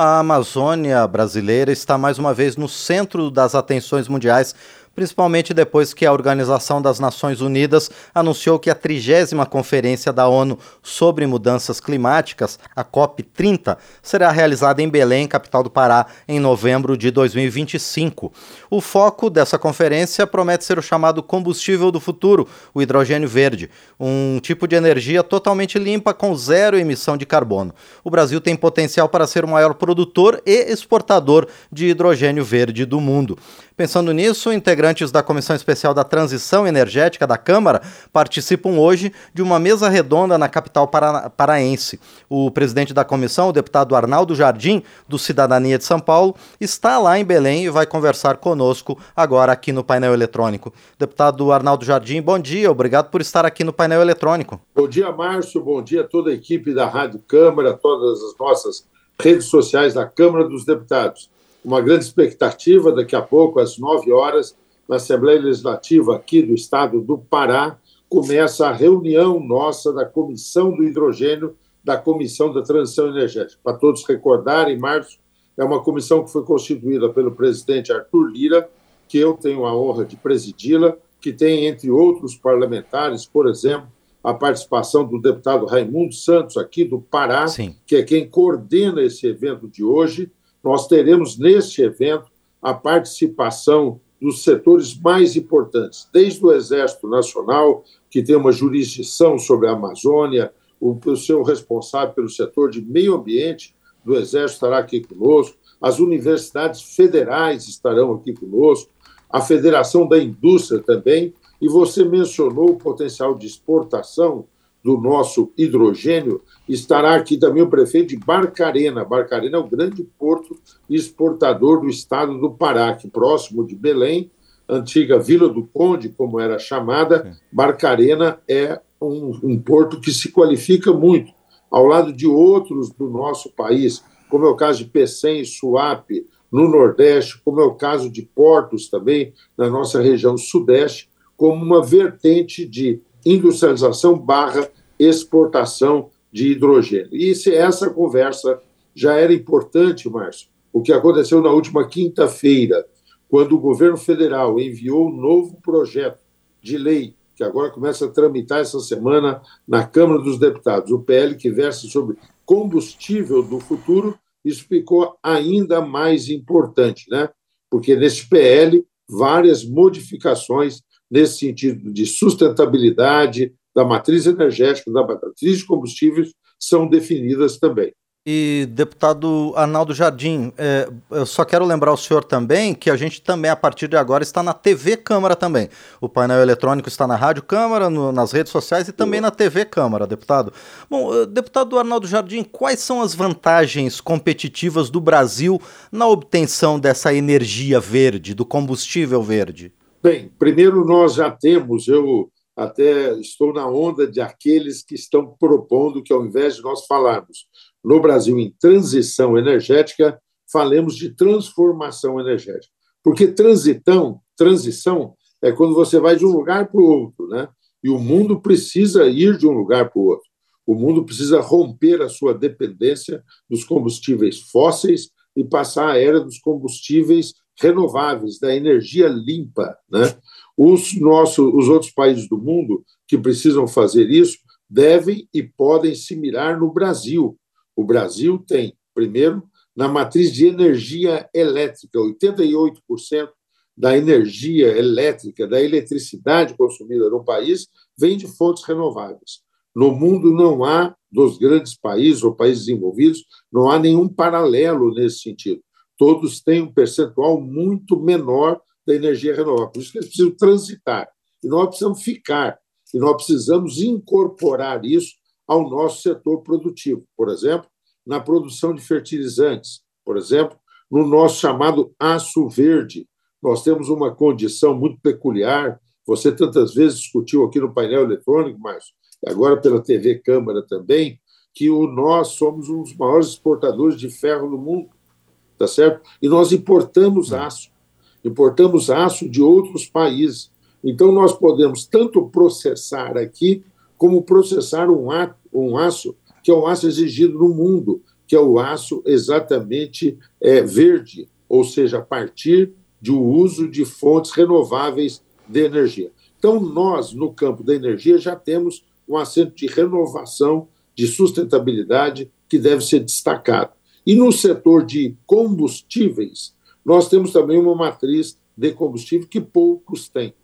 A Amazônia brasileira está mais uma vez no centro das atenções mundiais principalmente depois que a Organização das Nações Unidas anunciou que a trigésima conferência da ONU sobre mudanças climáticas, a COP30, será realizada em Belém, capital do Pará, em novembro de 2025. O foco dessa conferência promete ser o chamado combustível do futuro, o hidrogênio verde, um tipo de energia totalmente limpa com zero emissão de carbono. O Brasil tem potencial para ser o maior produtor e exportador de hidrogênio verde do mundo. Pensando nisso, integrantes da Comissão Especial da Transição Energética da Câmara participam hoje de uma mesa redonda na capital para paraense. O presidente da comissão, o deputado Arnaldo Jardim, do Cidadania de São Paulo, está lá em Belém e vai conversar conosco agora aqui no painel eletrônico. Deputado Arnaldo Jardim, bom dia, obrigado por estar aqui no painel eletrônico. Bom dia, Márcio, bom dia a toda a equipe da Rádio Câmara, todas as nossas redes sociais da Câmara dos Deputados uma grande expectativa. Daqui a pouco, às 9 horas, na Assembleia Legislativa aqui do estado do Pará, começa a reunião nossa da Comissão do Hidrogênio, da Comissão da Transição Energética. Para todos recordarem, março é uma comissão que foi constituída pelo presidente Arthur Lira, que eu tenho a honra de presidi-la, que tem, entre outros parlamentares, por exemplo, a participação do deputado Raimundo Santos, aqui do Pará, Sim. que é quem coordena esse evento de hoje, nós teremos neste evento a participação dos setores mais importantes, desde o Exército Nacional, que tem uma jurisdição sobre a Amazônia, o, o seu responsável pelo setor de meio ambiente do Exército estará aqui conosco, as universidades federais estarão aqui conosco, a Federação da Indústria também, e você mencionou o potencial de exportação do nosso hidrogênio, estará aqui também o prefeito de Barcarena. Barcarena é o grande porto exportador do estado do Pará, que próximo de Belém, antiga Vila do Conde, como era chamada, Barcarena é um, um porto que se qualifica muito, ao lado de outros do nosso país, como é o caso de Pecém e Suape, no Nordeste, como é o caso de Portos também, na nossa região Sudeste, como uma vertente de industrialização barra exportação de hidrogênio. E se essa conversa já era importante, Márcio, o que aconteceu na última quinta-feira, quando o governo federal enviou um novo projeto de lei, que agora começa a tramitar essa semana na Câmara dos Deputados, o PL que versa sobre combustível do futuro, isso ficou ainda mais importante, né? Porque nesse PL, várias modificações nesse sentido de sustentabilidade da matriz energética, da matriz de combustíveis, são definidas também. E, deputado Arnaldo Jardim, é, eu só quero lembrar o senhor também que a gente também, a partir de agora, está na TV Câmara também. O painel eletrônico está na Rádio Câmara, no, nas redes sociais e também na TV Câmara, deputado. Bom, eh, deputado Arnaldo Jardim, quais são as vantagens competitivas do Brasil na obtenção dessa energia verde, do combustível verde? Bem, primeiro nós já temos, eu até estou na onda de aqueles que estão propondo que, ao invés de nós falarmos no Brasil em transição energética, falemos de transformação energética. Porque transitão, transição é quando você vai de um lugar para o outro, né? E o mundo precisa ir de um lugar para o outro. O mundo precisa romper a sua dependência dos combustíveis fósseis e passar à era dos combustíveis renováveis, da energia limpa. Né? Os, nossos, os outros países do mundo que precisam fazer isso devem e podem se mirar no Brasil. O Brasil tem, primeiro, na matriz de energia elétrica, 88% da energia elétrica, da eletricidade consumida no país, vem de fontes renováveis. No mundo não há, dos grandes países ou países desenvolvidos, não há nenhum paralelo nesse sentido todos têm um percentual muito menor da energia renovável. Por isso que eles precisam transitar. E nós precisamos ficar. E nós precisamos incorporar isso ao nosso setor produtivo. Por exemplo, na produção de fertilizantes. Por exemplo, no nosso chamado aço verde. Nós temos uma condição muito peculiar. Você tantas vezes discutiu aqui no painel eletrônico, mas agora pela TV Câmara também, que o, nós somos um dos maiores exportadores de ferro no mundo tá certo? E nós importamos hum. aço, importamos aço de outros países. Então, nós podemos tanto processar aqui, como processar um, ato, um aço que é um aço exigido no mundo, que é o aço exatamente é, verde, ou seja, a partir do uso de fontes renováveis de energia. Então, nós, no campo da energia, já temos um acento de renovação, de sustentabilidade, que deve ser destacado. E no setor de combustíveis, nós temos também uma matriz de combustível que poucos têm.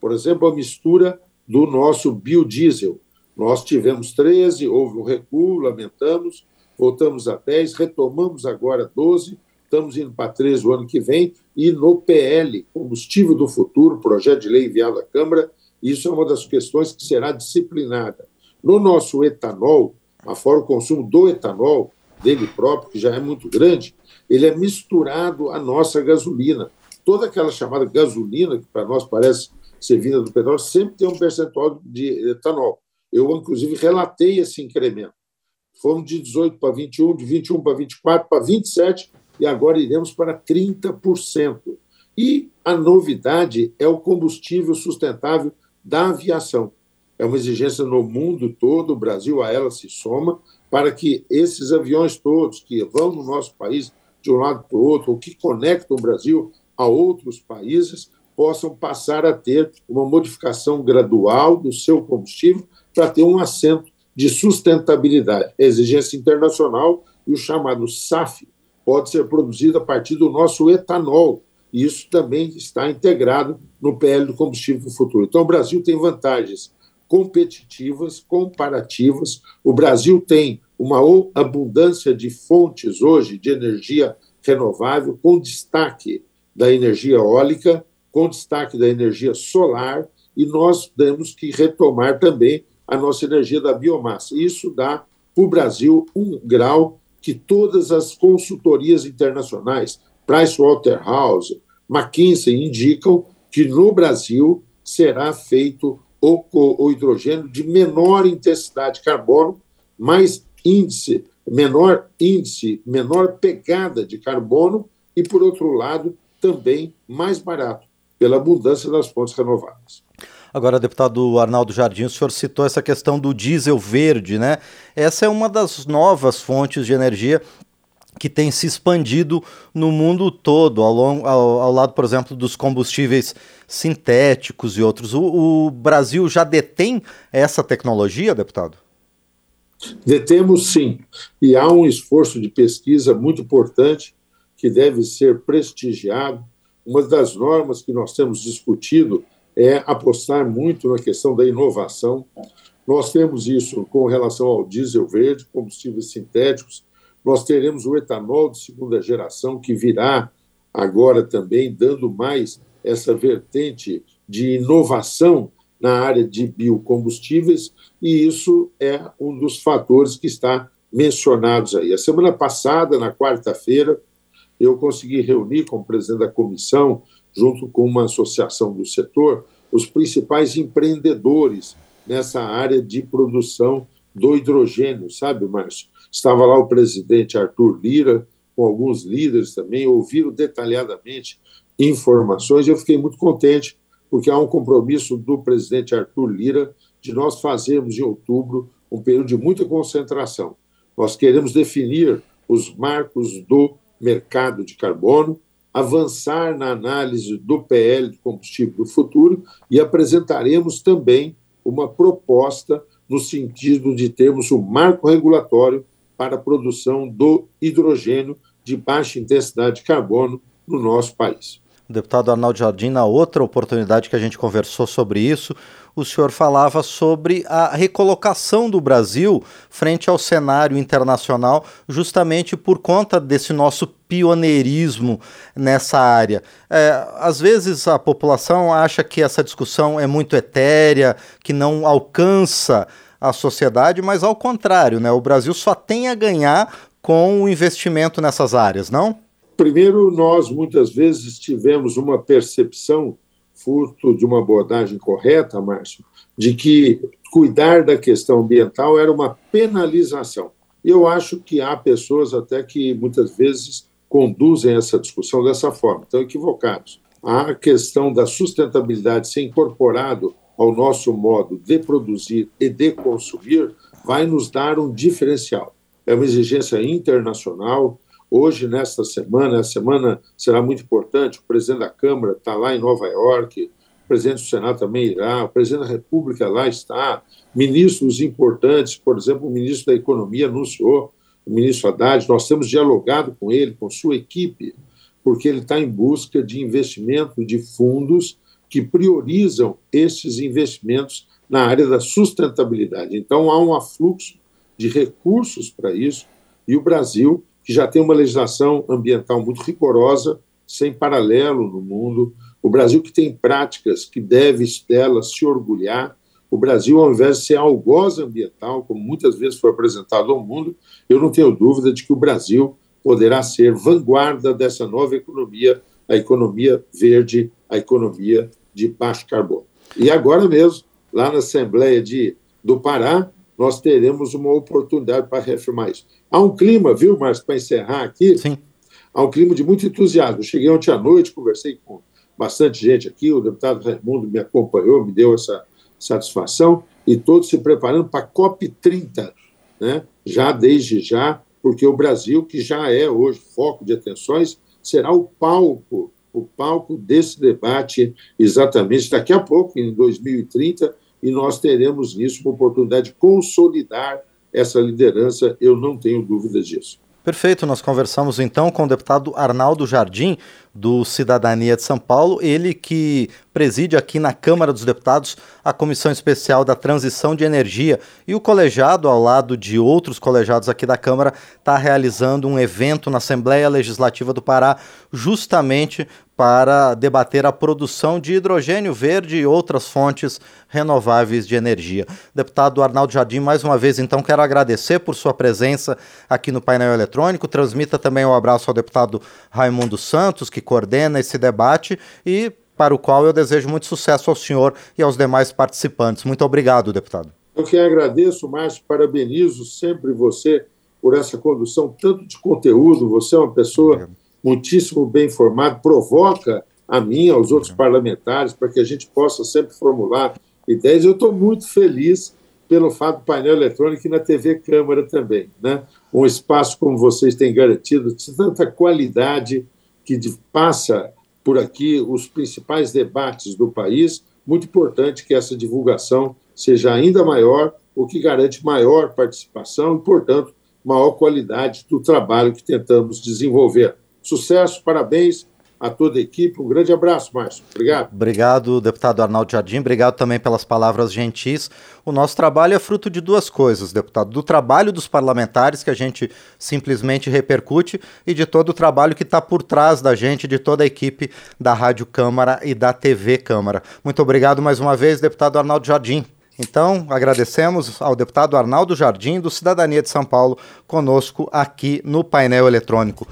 Por exemplo, a mistura do nosso biodiesel. Nós tivemos 13, houve um recuo, lamentamos, voltamos a 10, retomamos agora 12, estamos indo para 13 o ano que vem, e no PL, Combustível do Futuro, projeto de lei enviado à Câmara, isso é uma das questões que será disciplinada. No nosso etanol, afora o consumo do etanol, dele próprio, que já é muito grande, ele é misturado à nossa gasolina. Toda aquela chamada gasolina, que para nós parece ser vinda do petróleo, sempre tem um percentual de etanol. Eu, inclusive, relatei esse incremento. Fomos de 18 para 21, de 21 para 24, para 27, e agora iremos para 30%. E a novidade é o combustível sustentável da aviação. É uma exigência no mundo todo, o Brasil a ela se soma, para que esses aviões todos que vão no nosso país de um lado para o outro, ou que conectam o Brasil a outros países, possam passar a ter uma modificação gradual do seu combustível para ter um assento de sustentabilidade. Exigência internacional e o chamado SAF, pode ser produzido a partir do nosso etanol. E isso também está integrado no PL do combustível do futuro. Então, o Brasil tem vantagens competitivas, comparativas. O Brasil tem uma abundância de fontes hoje de energia renovável, com destaque da energia eólica, com destaque da energia solar, e nós temos que retomar também a nossa energia da biomassa. Isso dá para o Brasil um grau que todas as consultorias internacionais, Pricewaterhouse, McKinsey, indicam que no Brasil será feito o, o hidrogênio de menor intensidade de carbono, mais índice, menor índice, menor pegada de carbono e, por outro lado, também mais barato, pela abundância das fontes renováveis. Agora, deputado Arnaldo Jardim, o senhor citou essa questão do diesel verde, né? Essa é uma das novas fontes de energia que tem se expandido no mundo todo, ao, longo, ao, ao lado, por exemplo, dos combustíveis sintéticos e outros. O, o, Brasil já detém essa tecnologia, deputado? Detemos sim. E há um esforço de pesquisa muito importante que deve ser prestigiado. Uma das normas que nós temos discutido é apostar muito na questão da inovação. Nós temos isso com relação ao diesel verde, combustíveis sintéticos. Nós teremos o etanol de segunda geração, que virá agora também, dando mais essa vertente de inovação na área de biocombustíveis, e isso é um dos fatores que está mencionados aí. A semana passada, na quarta-feira, eu consegui reunir com o presidente da comissão junto com uma associação do setor, os principais empreendedores nessa área de produção do hidrogênio, sabe, Márcio? Estava lá o presidente Arthur Lira, com alguns líderes também, ouviram detalhadamente informações eu fiquei muito contente, porque há um compromisso do presidente Arthur Lira de nós fazermos em outubro um período de muita concentração. Nós queremos definir os marcos do mercado de carbono, avançar na análise do PL de combustível do futuro e apresentaremos também uma proposta no sentido de termos um marco regulatório para a produção do hidrogênio de baixa intensidade de carbono no nosso país. Deputado Arnaldo Jardim, na outra oportunidade que a gente conversou sobre isso, o senhor falava sobre a recolocação do Brasil frente ao cenário internacional, justamente por conta desse nosso pioneirismo nessa área. É, às vezes a população acha que essa discussão é muito etérea, que não alcança a sociedade, mas ao contrário, né? o Brasil só tem a ganhar com o investimento nessas áreas, não? Primeiro, nós muitas vezes tivemos uma percepção, fruto de uma abordagem correta, Márcio, de que cuidar da questão ambiental era uma penalização. Eu acho que há pessoas até que muitas vezes conduzem essa discussão dessa forma, estão equivocados. A questão da sustentabilidade ser incorporado ao nosso modo de produzir e de consumir vai nos dar um diferencial. é uma exigência internacional. Hoje, nesta semana, a semana será muito importante. O presidente da Câmara está lá em Nova York, o presidente do Senado também irá, o presidente da República lá está, ministros importantes, por exemplo, o ministro da Economia anunciou, o ministro Haddad, nós temos dialogado com ele, com sua equipe, porque ele está em busca de investimento de fundos que priorizam esses investimentos na área da sustentabilidade. Então, há um afluxo de recursos para isso, e o Brasil, que já tem uma legislação ambiental muito rigorosa, sem paralelo no mundo, o Brasil que tem práticas que deve delas se orgulhar, o Brasil, ao invés de ser algoz ambiental, como muitas vezes foi apresentado ao mundo, eu não tenho dúvida de que o Brasil poderá ser vanguarda dessa nova economia, a economia verde, a economia de baixo carbono. E agora mesmo, lá na Assembleia de, do Pará, nós teremos uma oportunidade para reafirmar isso. Há um clima, viu, Márcio, para encerrar aqui? Sim. Há um clima de muito entusiasmo. Eu cheguei ontem à noite, conversei com bastante gente aqui, o deputado Raimundo me acompanhou, me deu essa satisfação, e todos se preparando para a COP30, né? já desde já, porque o Brasil, que já é hoje foco de atenções, será o palco o palco desse debate exatamente daqui a pouco, em 2030, e nós teremos nisso uma oportunidade de consolidar essa liderança, eu não tenho dúvida disso. Perfeito, nós conversamos então com o deputado Arnaldo Jardim, do Cidadania de São Paulo, ele que preside aqui na Câmara dos Deputados a Comissão Especial da Transição de Energia. E o colegiado, ao lado de outros colegiados aqui da Câmara, está realizando um evento na Assembleia Legislativa do Pará, justamente para debater a produção de hidrogênio verde e outras fontes renováveis de energia. Deputado Arnaldo Jardim, mais uma vez, então, quero agradecer por sua presença aqui no painel eletrônico. Transmita também um abraço ao deputado Raimundo Santos, que coordena esse debate e para o qual eu desejo muito sucesso ao senhor e aos demais participantes. Muito obrigado, deputado. Eu que agradeço, Márcio, parabenizo sempre você por essa condução, tanto de conteúdo, você é uma pessoa muitíssimo bem informada, provoca a mim, aos outros parlamentares, para que a gente possa sempre formular ideias. Eu estou muito feliz pelo fato do painel eletrônico e na TV Câmara também. Né? Um espaço como vocês têm garantido, de tanta qualidade, que passa por aqui os principais debates do país. Muito importante que essa divulgação seja ainda maior, o que garante maior participação e, portanto, maior qualidade do trabalho que tentamos desenvolver. Sucesso, parabéns a toda a equipe. Um grande abraço, Márcio. Obrigado. Obrigado, deputado Arnaldo Jardim. Obrigado também pelas palavras gentis. O nosso trabalho é fruto de duas coisas, deputado: do trabalho dos parlamentares, que a gente simplesmente repercute, e de todo o trabalho que está por trás da gente, de toda a equipe da Rádio Câmara e da TV Câmara. Muito obrigado mais uma vez, deputado Arnaldo Jardim. Então, agradecemos ao deputado Arnaldo Jardim, do Cidadania de São Paulo, conosco aqui no painel eletrônico.